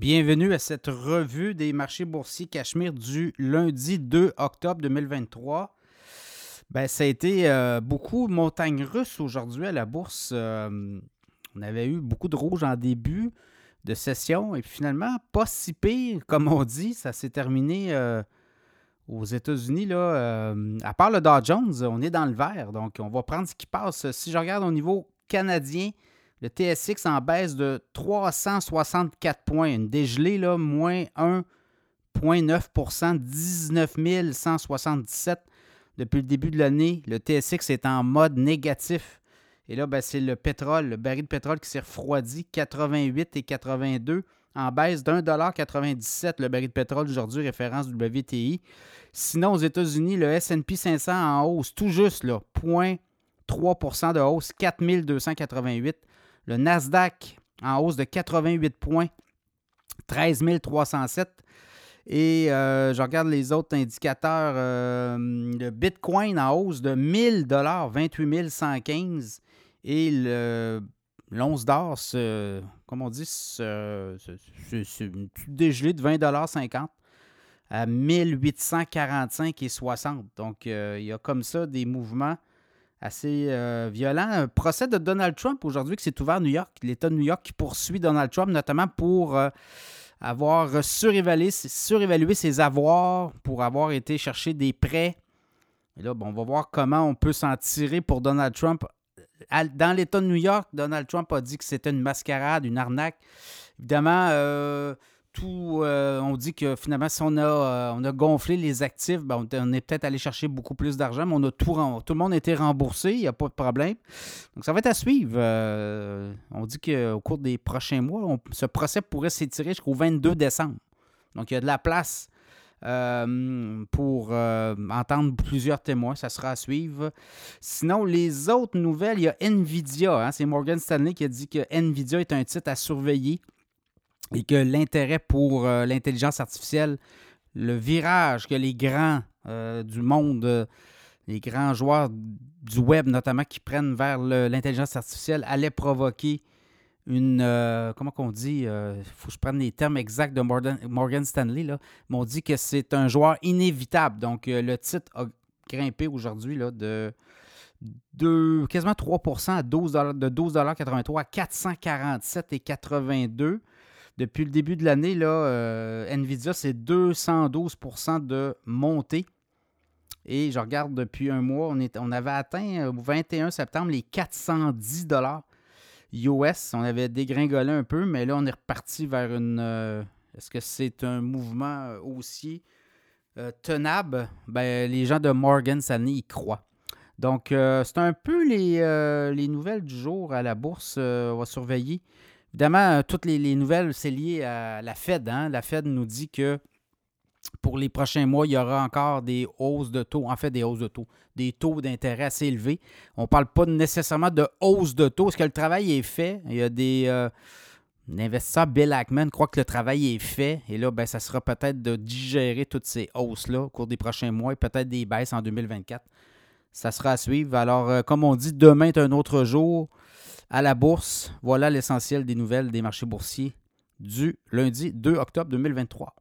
Bienvenue à cette revue des marchés boursiers Cachemire du lundi 2 octobre 2023. Ben, ça a été euh, beaucoup montagne russe aujourd'hui à la bourse. Euh, on avait eu beaucoup de rouge en début de session et puis finalement, pas si pire, comme on dit. Ça s'est terminé euh, aux États-Unis. Là, à part le Dow Jones, on est dans le vert. Donc, on va prendre ce qui passe. Si je regarde au niveau canadien, le TSX en baisse de 364 points. Une dégelée, là, moins 1,9% 19 177 depuis le début de l'année. Le TSX est en mode négatif. Et là, ben, c'est le pétrole, le baril de pétrole qui s'est refroidi, 88 et 82, en baisse d'1,97 le baril de pétrole aujourd'hui, référence WTI. Sinon, aux États-Unis, le SP 500 en hausse, tout juste, là, 0,3% de hausse, 4288. Le Nasdaq en hausse de 88 points, 13 307. Et euh, je regarde les autres indicateurs. Euh, le Bitcoin en hausse de 1000 28 115. Et le l'once d'or, comme on dit, c'est une petite dégelée de 20 50 à 1845 et 60. Donc, euh, il y a comme ça des mouvements assez euh, violent. Un procès de Donald Trump aujourd'hui qui s'est ouvert à New York. L'État de New York qui poursuit Donald Trump, notamment pour euh, avoir surévalué, ses avoirs, pour avoir été chercher des prêts. Et là, bon, on va voir comment on peut s'en tirer pour Donald Trump. Dans l'État de New York, Donald Trump a dit que c'était une mascarade, une arnaque. Évidemment, euh, tout, euh, on dit que finalement, si on a, euh, on a gonflé les actifs, ben, on, est peut-être allé chercher beaucoup plus d'argent, mais on a tout, tout le monde a été remboursé, il n'y a pas de problème. Donc, ça va être à suivre. Euh, on dit qu'au cours des prochains mois, ce procès pourrait s'étirer jusqu'au 22 décembre. Donc, il y a de la place pour entendre plusieurs témoins. Ça sera à suivre. Sinon, les autres nouvelles, il y a Nvidia. Hein, c'est Morgan Stanley qui a dit que Nvidia est un titre à surveiller et que l'intérêt pour euh, l'intelligence artificielle, le virage que les grands euh, du monde, euh, les grands joueurs du web notamment qui prennent vers l'intelligence artificielle allait provoquer une, comment qu'on dit, il faut que je prenne les termes exacts de Morgan, Stanley, là, on dit que c'est un joueur inévitable. Donc le titre a grimpé aujourd'hui de, de quasiment 3% à 12 de 12,83 à 447,82 depuis le début de l'année, là, euh, Nvidia, c'est 212% de montée. Et je regarde depuis un mois, on, on avait atteint au 21 septembre les 410 dollars US. On avait dégringolé un peu, mais là, on est reparti vers une. Euh, est-ce que c'est un mouvement euh, haussier tenable? Ben, les gens de Morgan Stanley y croient. Donc, c'est un peu les, les, nouvelles du jour à la bourse. on va surveiller. Évidemment, euh, toutes les, nouvelles, c'est lié à la Fed. Hein. La Fed nous dit que pour les prochains mois, il y aura encore des hausses de taux, en fait des hausses de taux, des taux d'intérêt assez élevés. On ne parle pas nécessairement de hausse de taux, parce que le travail est fait? Il y a des euh, investisseurs, Bill Ackman, croient que le travail est fait. Et là, ben, ça sera peut-être de digérer toutes ces hausses-là au cours des prochains mois et peut-être des baisses en 2024. Ça sera à suivre. Alors, euh, comme on dit, demain est un autre jour à la bourse. Voilà l'essentiel des nouvelles des marchés boursiers du lundi 2 octobre 2023.